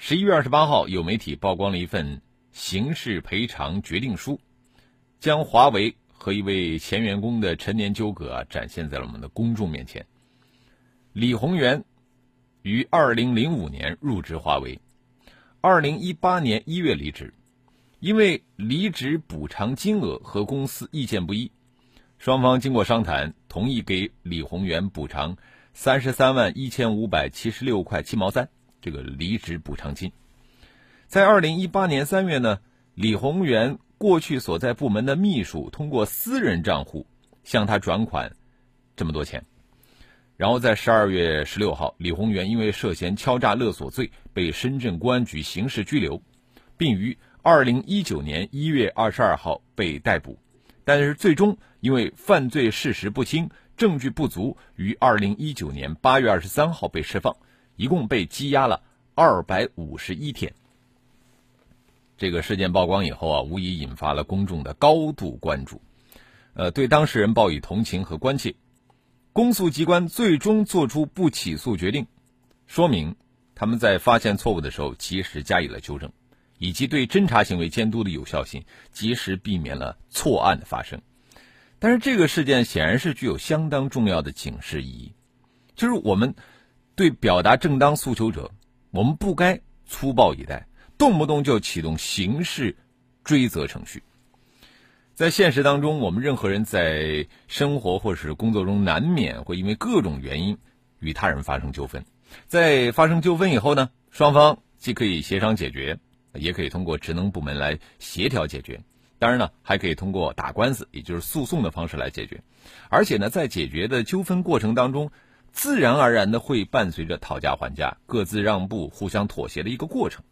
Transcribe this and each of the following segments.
十一月二十八号，有媒体曝光了一份刑事赔偿决定书，将华为和一位前员工的陈年纠葛啊展现在了我们的公众面前。李宏源于二零零五年入职华为，二零一八年一月离职，因为离职补偿金额和公司意见不一，双方经过商谈，同意给李宏源补偿。三十三万一千五百七十六块七毛三，这个离职补偿金，在二零一八年三月呢，李宏源过去所在部门的秘书通过私人账户向他转款这么多钱，然后在十二月十六号，李宏源因为涉嫌敲诈勒索罪被深圳公安局刑事拘留，并于二零一九年一月二十二号被逮捕，但是最终因为犯罪事实不清。证据不足，于二零一九年八月二十三号被释放，一共被羁押了二百五十一天。这个事件曝光以后啊，无疑引发了公众的高度关注，呃，对当事人报以同情和关切。公诉机关最终作出不起诉决定，说明他们在发现错误的时候及时加以了纠正，以及对侦查行为监督的有效性，及时避免了错案的发生。但是这个事件显然是具有相当重要的警示意义，就是我们对表达正当诉求者，我们不该粗暴以待，动不动就启动刑事追责程序。在现实当中，我们任何人在生活或是工作中，难免会因为各种原因与他人发生纠纷。在发生纠纷以后呢，双方既可以协商解决，也可以通过职能部门来协调解决。当然呢，还可以通过打官司，也就是诉讼的方式来解决。而且呢，在解决的纠纷过程当中，自然而然的会伴随着讨价还价、各自让步、互相妥协的一个过程。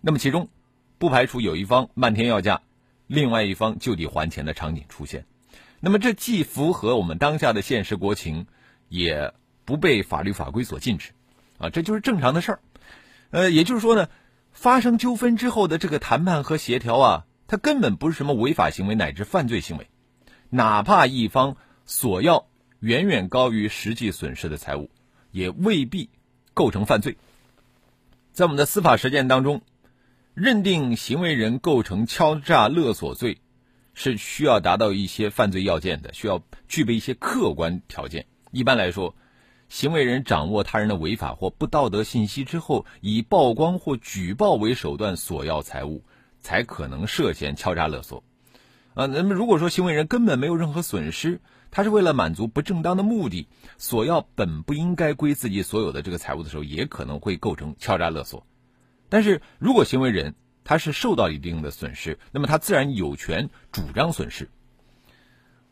那么其中，不排除有一方漫天要价，另外一方就地还钱的场景出现。那么这既符合我们当下的现实国情，也不被法律法规所禁止，啊，这就是正常的事儿。呃，也就是说呢，发生纠纷之后的这个谈判和协调啊。它根本不是什么违法行为乃至犯罪行为，哪怕一方索要远远高于实际损失的财物，也未必构成犯罪。在我们的司法实践当中，认定行为人构成敲诈勒索罪，是需要达到一些犯罪要件的，需要具备一些客观条件。一般来说，行为人掌握他人的违法或不道德信息之后，以曝光或举报为手段索要财物。才可能涉嫌敲诈勒索，啊，那么如果说行为人根本没有任何损失，他是为了满足不正当的目的，索要本不应该归自己所有的这个财物的时候，也可能会构成敲诈勒索。但是如果行为人他是受到一定的损失，那么他自然有权主张损失。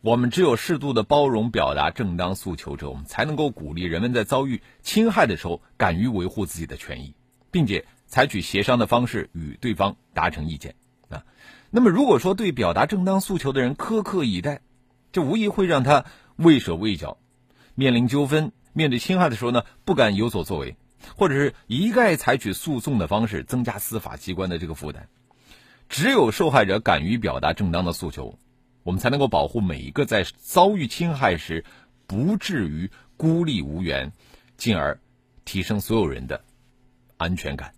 我们只有适度的包容表达正当诉求者，我们才能够鼓励人们在遭遇侵害的时候，敢于维护自己的权益，并且。采取协商的方式与对方达成意见啊。那么，如果说对表达正当诉求的人苛刻以待，这无疑会让他畏手畏脚，面临纠纷、面对侵害的时候呢，不敢有所作为，或者是一概采取诉讼的方式，增加司法机关的这个负担。只有受害者敢于表达正当的诉求，我们才能够保护每一个在遭遇侵害时不至于孤立无援，进而提升所有人的安全感。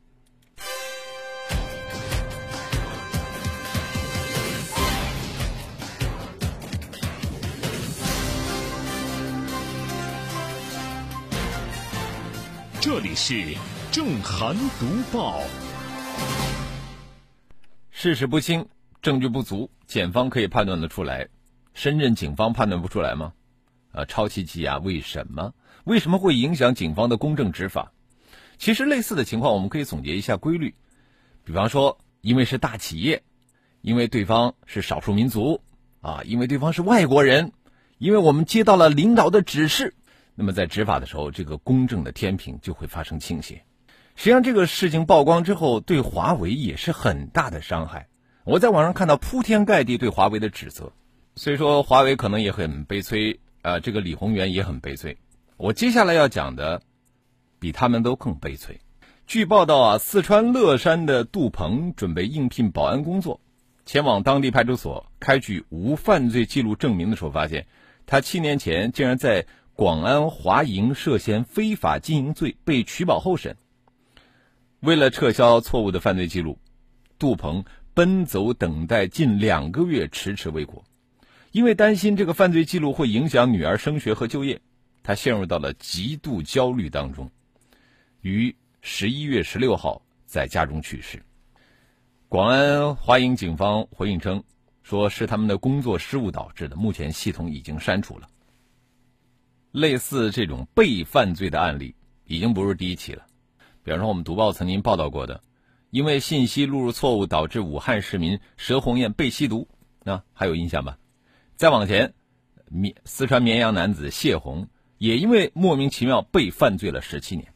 这里是正涵读报。事实不清，证据不足，检方可以判断得出来，深圳警方判断不出来吗？啊，超期羁押为什么？为什么会影响警方的公正执法？其实类似的情况，我们可以总结一下规律。比方说，因为是大企业，因为对方是少数民族，啊，因为对方是外国人，因为我们接到了领导的指示。那么在执法的时候，这个公正的天平就会发生倾斜。实际上，这个事情曝光之后，对华为也是很大的伤害。我在网上看到铺天盖地对华为的指责，所以说华为可能也很悲催，呃，这个李宏源也很悲催。我接下来要讲的，比他们都更悲催。据报道啊，四川乐山的杜鹏准备应聘保安工作，前往当地派出所开具无犯罪记录证明的时候，发现他七年前竟然在广安华营涉嫌非法经营罪被取保候审。为了撤销错误的犯罪记录，杜鹏奔走等待近两个月，迟迟未果。因为担心这个犯罪记录会影响女儿升学和就业，他陷入到了极度焦虑当中，于十一月十六号在家中去世。广安华营警方回应称，说是他们的工作失误导致的，目前系统已经删除了。类似这种被犯罪的案例，已经不是第一起了。比方说，我们读报曾经报道过的，因为信息录入错误导致武汉市民佘红艳被吸毒，那还有印象吧？再往前，绵四川绵阳男子谢红也因为莫名其妙被犯罪了十七年。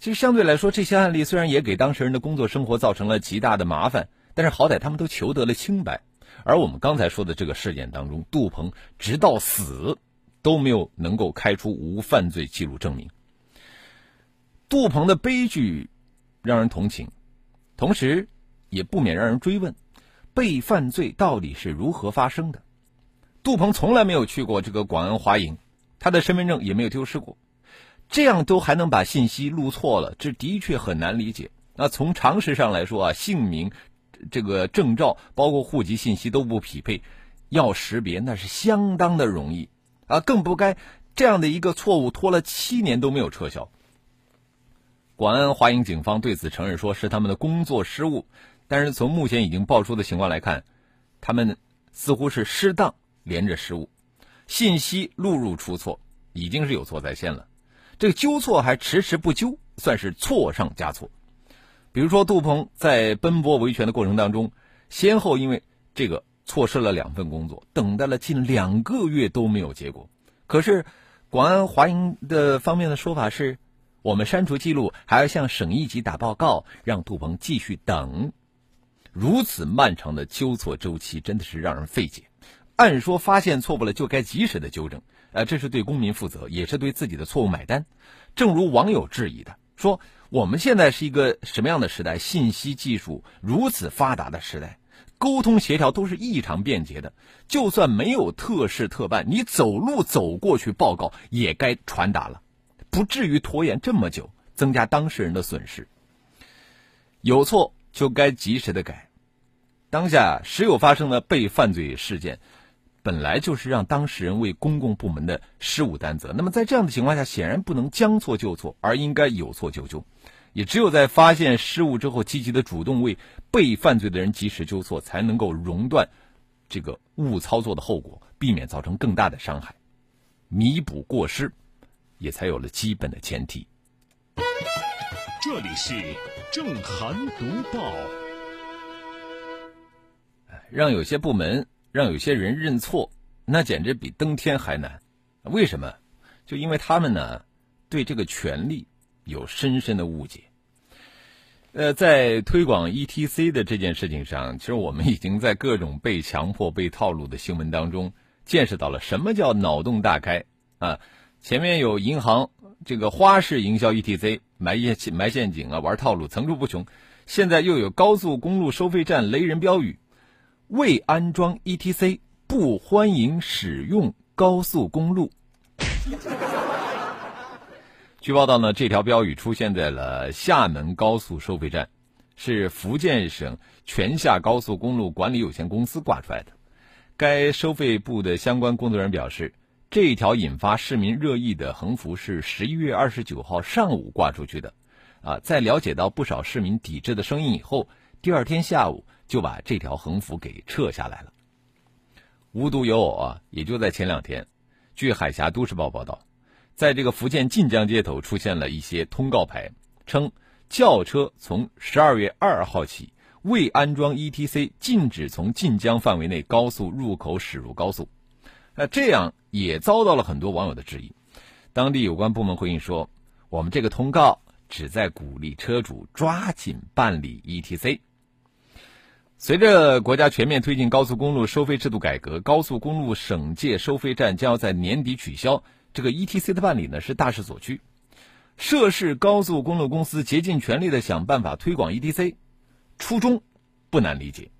其实相对来说，这些案例虽然也给当事人的工作生活造成了极大的麻烦，但是好歹他们都求得了清白。而我们刚才说的这个事件当中，杜鹏直到死都没有能够开出无犯罪记录证明。杜鹏的悲剧让人同情，同时也不免让人追问：被犯罪到底是如何发生的？杜鹏从来没有去过这个广安华营，他的身份证也没有丢失过，这样都还能把信息录错了，这的确很难理解。那从常识上来说啊，姓名、这个证照、包括户籍信息都不匹配，要识别那是相当的容易啊，更不该这样的一个错误拖了七年都没有撤销。广安华营警方对此承认，说是他们的工作失误，但是从目前已经爆出的情况来看，他们似乎是失当连着失误，信息录入出错，已经是有错在先了。这个纠错还迟迟不纠，算是错上加错。比如说，杜鹏在奔波维权的过程当中，先后因为这个错失了两份工作，等待了近两个月都没有结果。可是，广安华营的方面的说法是。我们删除记录，还要向省一级打报告，让杜鹏继续等。如此漫长的纠错周期，真的是让人费解。按说发现错误了就该及时的纠正，呃，这是对公民负责，也是对自己的错误买单。正如网友质疑的说：“我们现在是一个什么样的时代？信息技术如此发达的时代，沟通协调都是异常便捷的。就算没有特事特办，你走路走过去报告也该传达了。”不至于拖延这么久，增加当事人的损失。有错就该及时的改。当下时有发生的被犯罪事件，本来就是让当事人为公共部门的失误担责。那么在这样的情况下，显然不能将错就错，而应该有错就纠。也只有在发现失误之后，积极的主动为被犯罪的人及时纠错，才能够熔断这个误操作的后果，避免造成更大的伤害，弥补过失。也才有了基本的前提。这里是正涵读报。让有些部门、让有些人认错，那简直比登天还难。为什么？就因为他们呢，对这个权利有深深的误解。呃，在推广 ETC 的这件事情上，其实我们已经在各种被强迫、被套路的新闻当中，见识到了什么叫脑洞大开啊！前面有银行这个花式营销 ETC 埋陷埋陷阱啊，玩套路层出不穷。现在又有高速公路收费站雷人标语：未安装 ETC 不欢迎使用高速公路。据报道呢，这条标语出现在了厦门高速收费站，是福建省泉厦高速公路管理有限公司挂出来的。该收费部的相关工作人员表示。这条引发市民热议的横幅是十一月二十九号上午挂出去的，啊，在了解到不少市民抵制的声音以后，第二天下午就把这条横幅给撤下来了。无独有偶啊，也就在前两天，据海峡都市报报道，在这个福建晋江街头出现了一些通告牌，称轿车从十二月二号起未安装 ETC，禁止从晋江范围内高速入口驶入高速。那这样。也遭到了很多网友的质疑。当地有关部门回应说：“我们这个通告旨在鼓励车主抓紧办理 ETC。随着国家全面推进高速公路收费制度改革，高速公路省界收费站将要在年底取消。这个 ETC 的办理呢是大势所趋，涉事高速公路公司竭尽全力的想办法推广 ETC，初衷不难理解。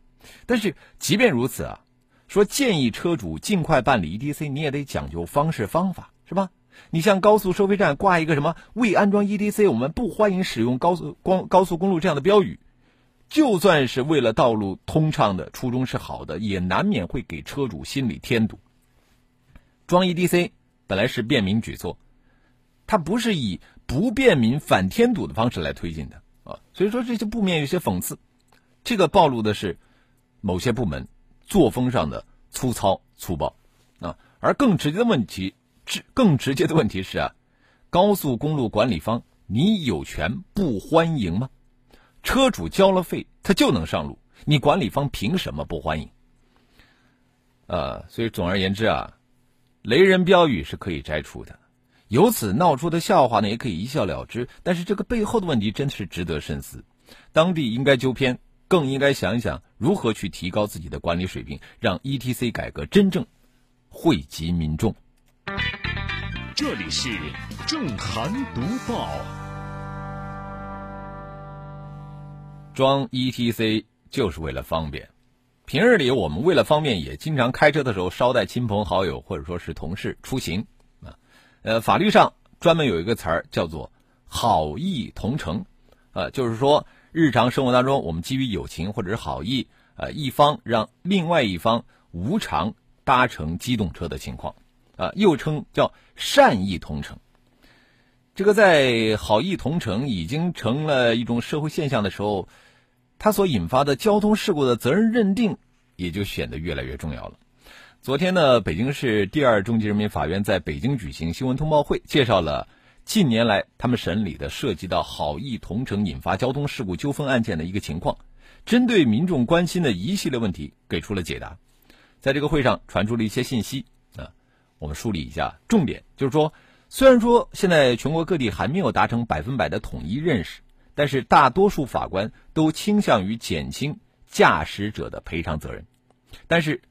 但是即便如此啊，说建议车主尽快办理 ETC，你也得讲究方式方法，是吧？你像高速收费站挂一个什么未安装 ETC，我们不欢迎使用高速光高速公路这样的标语。就算是为了道路通畅的初衷是好的，也难免会给车主心里添堵。装 EDC 本来是便民举措，它不是以不便民反添堵的方式来推进的啊，所以说这些不免有些讽刺。这个暴露的是某些部门作风上的粗糙粗暴啊，而更直接的问题，直更直接的问题是啊，高速公路管理方，你有权不欢迎吗？车主交了费，他就能上路，你管理方凭什么不欢迎？呃，所以总而言之啊，雷人标语是可以摘除的，由此闹出的笑话呢，也可以一笑了之。但是这个背后的问题真的是值得深思，当地应该纠偏，更应该想一想如何去提高自己的管理水平，让 ETC 改革真正惠及民众。这里是正涵读报。装 ETC 就是为了方便，平日里我们为了方便，也经常开车的时候捎带亲朋好友或者说是同事出行啊。呃，法律上专门有一个词儿叫做“好意同乘”，呃，就是说日常生活当中我们基于友情或者是好意，呃，一方让另外一方无偿搭乘机动车的情况，啊，又称叫善意同乘。这个在好意同乘已经成了一种社会现象的时候。它所引发的交通事故的责任认定，也就显得越来越重要了。昨天呢，北京市第二中级人民法院在北京举行新闻通报会，介绍了近年来他们审理的涉及到好意同乘引发交通事故纠纷案件的一个情况，针对民众关心的一系列问题给出了解答。在这个会上传出了一些信息啊，我们梳理一下重点，就是说，虽然说现在全国各地还没有达成百分百的统一认识。但是大多数法官都倾向于减轻驾驶者的赔偿责任，但是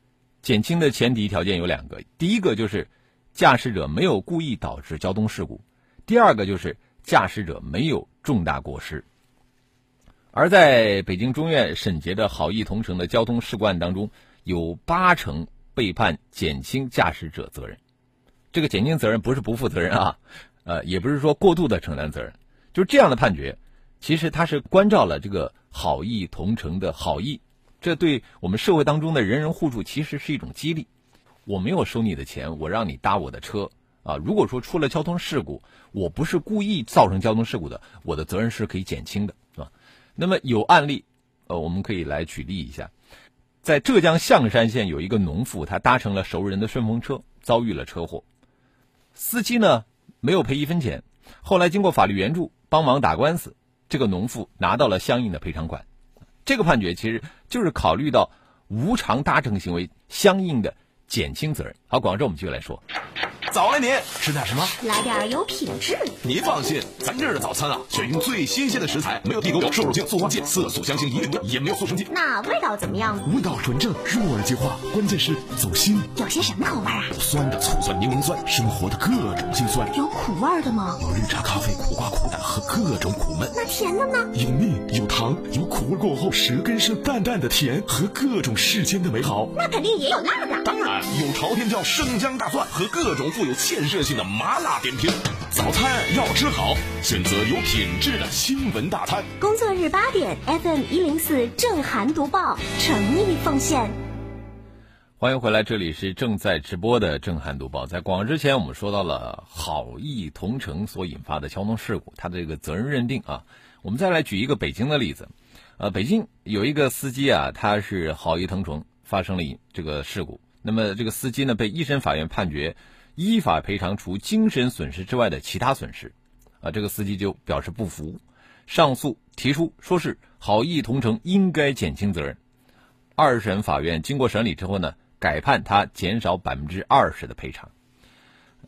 减轻的前提条件有两个：第一个就是驾驶者没有故意导致交通事故；第二个就是驾驶者没有重大过失。而在北京中院审结的好意同城的交通事故案当中，有八成被判减轻驾驶者责任。这个减轻责任不是不负责任啊，呃，也不是说过度的承担责任，就是这样的判决。其实他是关照了这个好意同城的好意，这对我们社会当中的人人互助其实是一种激励。我没有收你的钱，我让你搭我的车啊。如果说出了交通事故，我不是故意造成交通事故的，我的责任是可以减轻的，是吧？那么有案例，呃，我们可以来举例一下，在浙江象山县有一个农妇，她搭乘了熟人的顺风车，遭遇了车祸，司机呢没有赔一分钱，后来经过法律援助，帮忙打官司。这个农妇拿到了相应的赔偿款，这个判决其实就是考虑到无偿搭乘行为相应的减轻责任。好，广州我们继续来说。早了您吃点什么？来点有品质。您放心，咱这儿的早餐啊，选用最新鲜的食材，没有地沟油、瘦肉精、塑化剂、色素、香精一律对，也没有速成剂。那味道怎么样？味道纯正，入耳即化，关键是走心。有些什么口味啊？有酸的，醋酸、柠檬酸，生活的各种辛酸。有苦味的吗？有绿茶、咖啡、苦瓜、苦胆和各种苦闷。那甜的呢？有蜜，有糖，有苦味过后舌根是淡淡的甜和各种世间的美好。那肯定也有辣的。当然有朝天椒、生姜、大蒜和各种富有建设性。的麻辣点评，早餐要吃好，选择有品质的新闻大餐。工作日八点，FM 一零四正涵读报，诚意奉献。欢迎回来，这里是正在直播的正涵读报。在广告之前，我们说到了好意同城所引发的交通事故，它的这个责任认定啊。我们再来举一个北京的例子，呃，北京有一个司机啊，他是好意同乘发生了这个事故，那么这个司机呢，被一审法院判决。依法赔偿除精神损失之外的其他损失，啊，这个司机就表示不服，上诉提出说是好意同乘应该减轻责任。二审法院经过审理之后呢，改判他减少百分之二十的赔偿。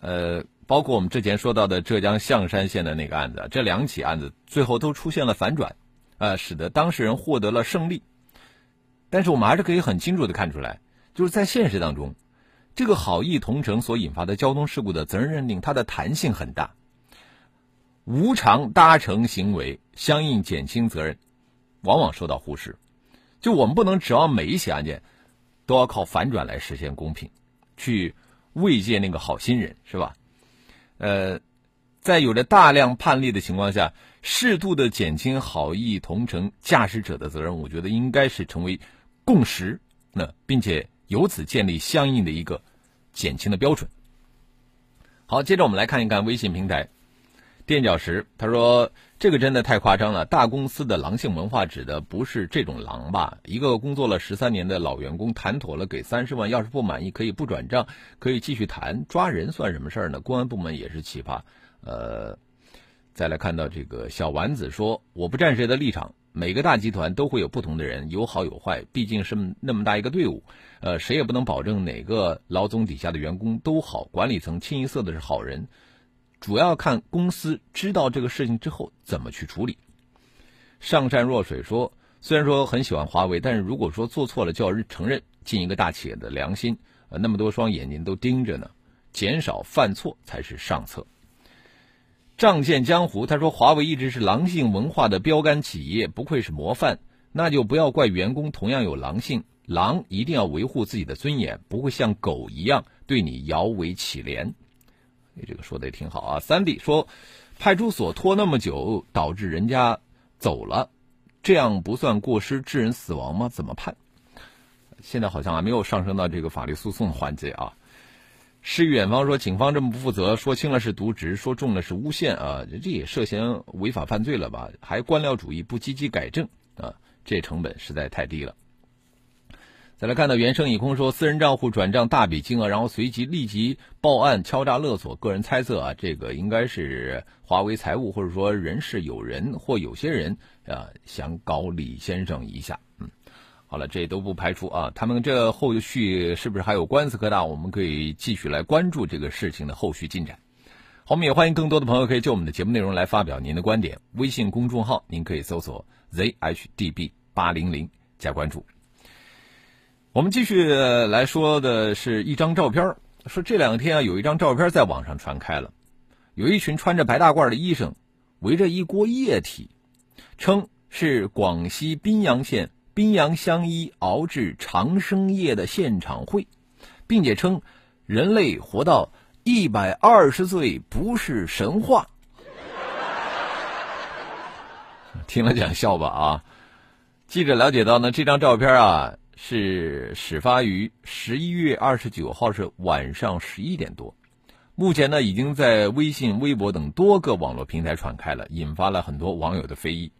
呃，包括我们之前说到的浙江象山县的那个案子，这两起案子最后都出现了反转，呃，使得当事人获得了胜利。但是我们还是可以很清楚的看出来，就是在现实当中，这个好意同城所引发的交通事故的责任认定，它的弹性很大。无偿搭乘行为相应减轻责任，往往受到忽视。就我们不能指望每一起案件都要靠反转来实现公平，去慰藉那个好心人，是吧？呃，在有着大量判例的情况下，适度的减轻好意同城驾驶者的责任，我觉得应该是成为共识，那并且由此建立相应的一个减轻的标准。好，接着我们来看一看微信平台垫脚石，他说这个真的太夸张了，大公司的狼性文化指的不是这种狼吧？一个工作了十三年的老员工谈妥了给三十万，要是不满意可以不转账，可以继续谈，抓人算什么事儿呢？公安部门也是奇葩。呃，再来看到这个小丸子说：“我不站谁的立场，每个大集团都会有不同的人，有好有坏，毕竟是那么大一个队伍，呃，谁也不能保证哪个老总底下的员工都好，管理层清一色的是好人，主要看公司知道这个事情之后怎么去处理。”上善若水说：“虽然说很喜欢华为，但是如果说做错了就要承认，尽一个大企业的良心，呃，那么多双眼睛都盯着呢，减少犯错才是上策。”仗剑江湖，他说华为一直是狼性文化的标杆企业，不愧是模范。那就不要怪员工同样有狼性，狼一定要维护自己的尊严，不会像狗一样对你摇尾乞怜。你这个说的也挺好啊。三弟说，派出所拖那么久，导致人家走了，这样不算过失致人死亡吗？怎么判？现在好像还没有上升到这个法律诉讼环节啊。诗与远方说：“警方这么不负责，说轻了是渎职，说重了是诬陷啊！这也涉嫌违法犯罪了吧？还官僚主义，不积极改正啊！这成本实在太低了。”再来看到原声已空说：“私人账户转账大笔金额，然后随即立即报案敲诈勒索。个人猜测啊，这个应该是华为财务或者说人事有人或有些人啊想搞李先生一下。”好了，这都不排除啊，他们这后续是不是还有官司可打？我们可以继续来关注这个事情的后续进展。我们也欢迎更多的朋友可以就我们的节目内容来发表您的观点。微信公众号您可以搜索 zhdb 八零零加关注。我们继续来说的是一张照片，说这两天啊有一张照片在网上传开了，有一群穿着白大褂的医生围着一锅液体，称是广西宾阳县。宾阳相依熬制长生液的现场会，并且称人类活到一百二十岁不是神话。听了讲笑吧啊！记者了解到呢，这张照片啊是始发于十一月二十九号是晚上十一点多，目前呢已经在微信、微博等多个网络平台传开了，引发了很多网友的非议。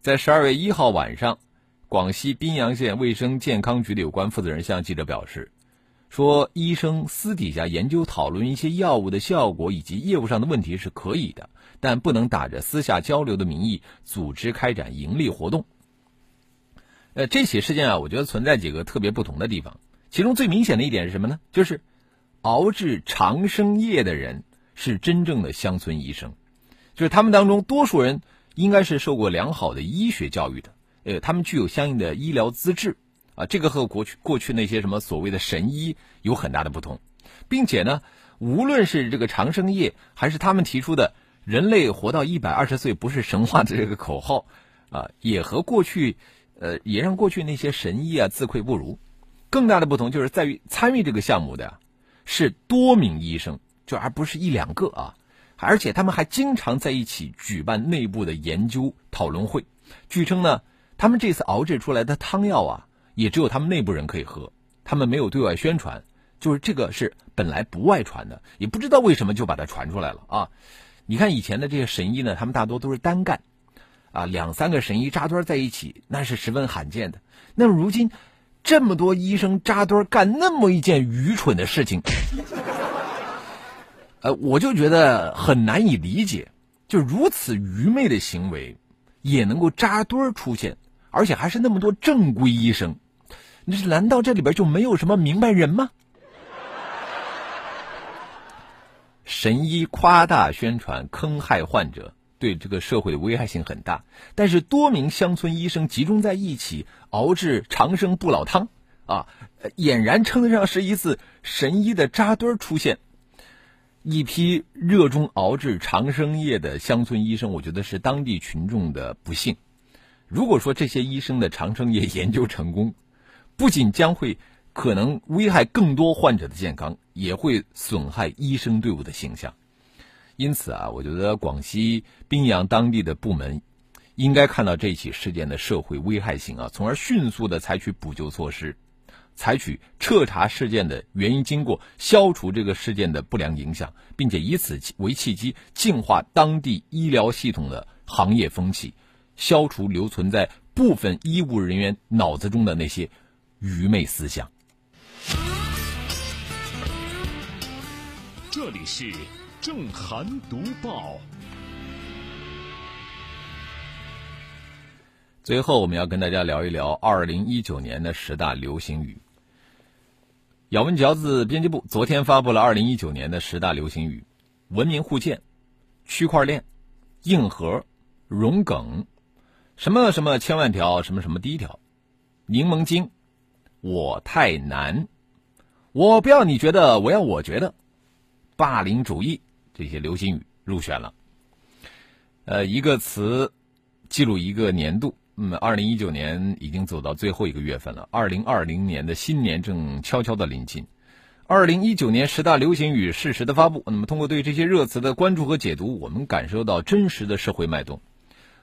在十二月一号晚上。广西宾阳县卫生健康局的有关负责人向记者表示，说医生私底下研究讨论一些药物的效果以及业务上的问题是可以的，但不能打着私下交流的名义组织开展盈利活动。呃，这起事件啊，我觉得存在几个特别不同的地方，其中最明显的一点是什么呢？就是熬制长生液的人是真正的乡村医生，就是他们当中多数人应该是受过良好的医学教育的。呃，他们具有相应的医疗资质，啊，这个和过去过去那些什么所谓的神医有很大的不同，并且呢，无论是这个长生业，还是他们提出的人类活到一百二十岁不是神话的这个口号，啊，也和过去，呃，也让过去那些神医啊自愧不如。更大的不同就是在于参与这个项目的是多名医生，就而不是一两个啊，而且他们还经常在一起举办内部的研究讨论会。据称呢。他们这次熬制出来的汤药啊，也只有他们内部人可以喝，他们没有对外宣传，就是这个是本来不外传的，也不知道为什么就把它传出来了啊！你看以前的这些神医呢，他们大多都是单干，啊，两三个神医扎堆在一起，那是十分罕见的。那如今这么多医生扎堆干那么一件愚蠢的事情，呃，我就觉得很难以理解，就如此愚昧的行为也能够扎堆出现。而且还是那么多正规医生，那是难道这里边就没有什么明白人吗？神医夸大宣传，坑害患者，对这个社会的危害性很大。但是多名乡村医生集中在一起熬制长生不老汤，啊，俨然称得上是一次神医的扎堆出现。一批热衷熬制长生液的乡村医生，我觉得是当地群众的不幸。如果说这些医生的长生液研究成功，不仅将会可能危害更多患者的健康，也会损害医生队伍的形象。因此啊，我觉得广西宾阳当地的部门应该看到这起事件的社会危害性啊，从而迅速的采取补救措施。采取彻查事件的原因经过，消除这个事件的不良影响，并且以此为契机，净化当地医疗系统的行业风气，消除留存在部分医务人员脑子中的那些愚昧思想。这里是正涵读报。最后，我们要跟大家聊一聊二零一九年的十大流行语。咬文嚼字编辑部昨天发布了二零一九年的十大流行语：文明互鉴、区块链、硬核、融梗、什么什么千万条、什么什么第一条、柠檬精、我太难、我不要你觉得，我要我觉得、霸凌主义这些流行语入选了。呃，一个词记录一个年度。嗯，二零一九年已经走到最后一个月份了，二零二零年的新年正悄悄的临近。二零一九年十大流行语适时的发布，那么通过对这些热词的关注和解读，我们感受到真实的社会脉动。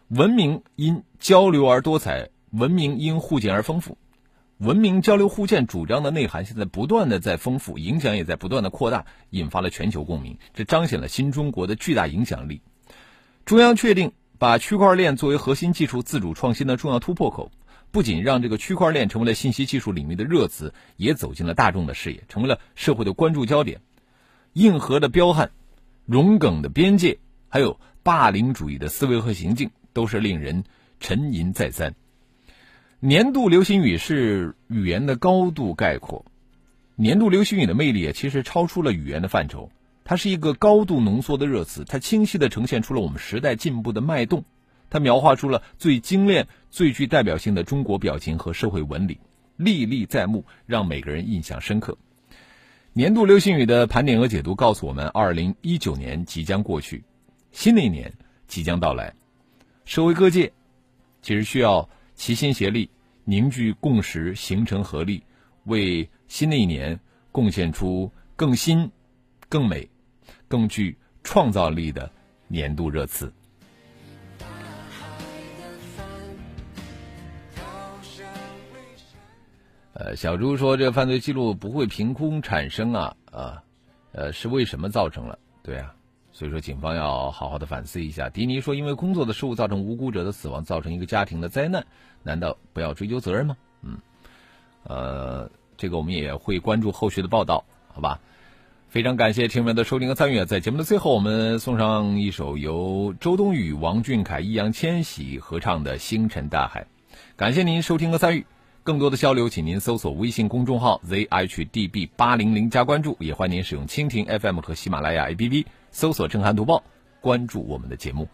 文明因交流而多彩，文明因互鉴而丰富。文明交流互鉴主张的内涵现在不断的在丰富，影响也在不断的扩大，引发了全球共鸣，这彰显了新中国的巨大影响力。中央确定。把区块链作为核心技术自主创新的重要突破口，不仅让这个区块链成为了信息技术领域的热词，也走进了大众的视野，成为了社会的关注焦点。硬核的彪悍、融梗的边界，还有霸凌主义的思维和行径，都是令人沉吟再三。年度流行语是语言的高度概括，年度流行语的魅力其实超出了语言的范畴。它是一个高度浓缩的热词，它清晰地呈现出了我们时代进步的脉动，它描画出了最精炼、最具代表性的中国表情和社会纹理，历历在目，让每个人印象深刻。年度流行语的盘点和解读告诉我们，二零一九年即将过去，新的一年即将到来，社会各界其实需要齐心协力，凝聚共识，形成合力，为新的一年贡献出更新、更美。更具创造力的年度热词。呃，小朱说：“这犯罪记录不会凭空产生啊啊，呃，是为什么造成了？对啊，所以说警方要好好的反思一下。”迪尼说：“因为工作的失误造成无辜者的死亡，造成一个家庭的灾难，难道不要追究责任吗？”嗯，呃，这个我们也会关注后续的报道，好吧？非常感谢听众们的收听和参与。在节目的最后，我们送上一首由周冬雨、王俊凯、易烊千玺合唱的《星辰大海》。感谢您收听和参与。更多的交流，请您搜索微信公众号 zhdb 八零零加关注，也欢迎您使用蜻蜓 FM 和喜马拉雅 APP 搜索“正涵读报”，关注我们的节目。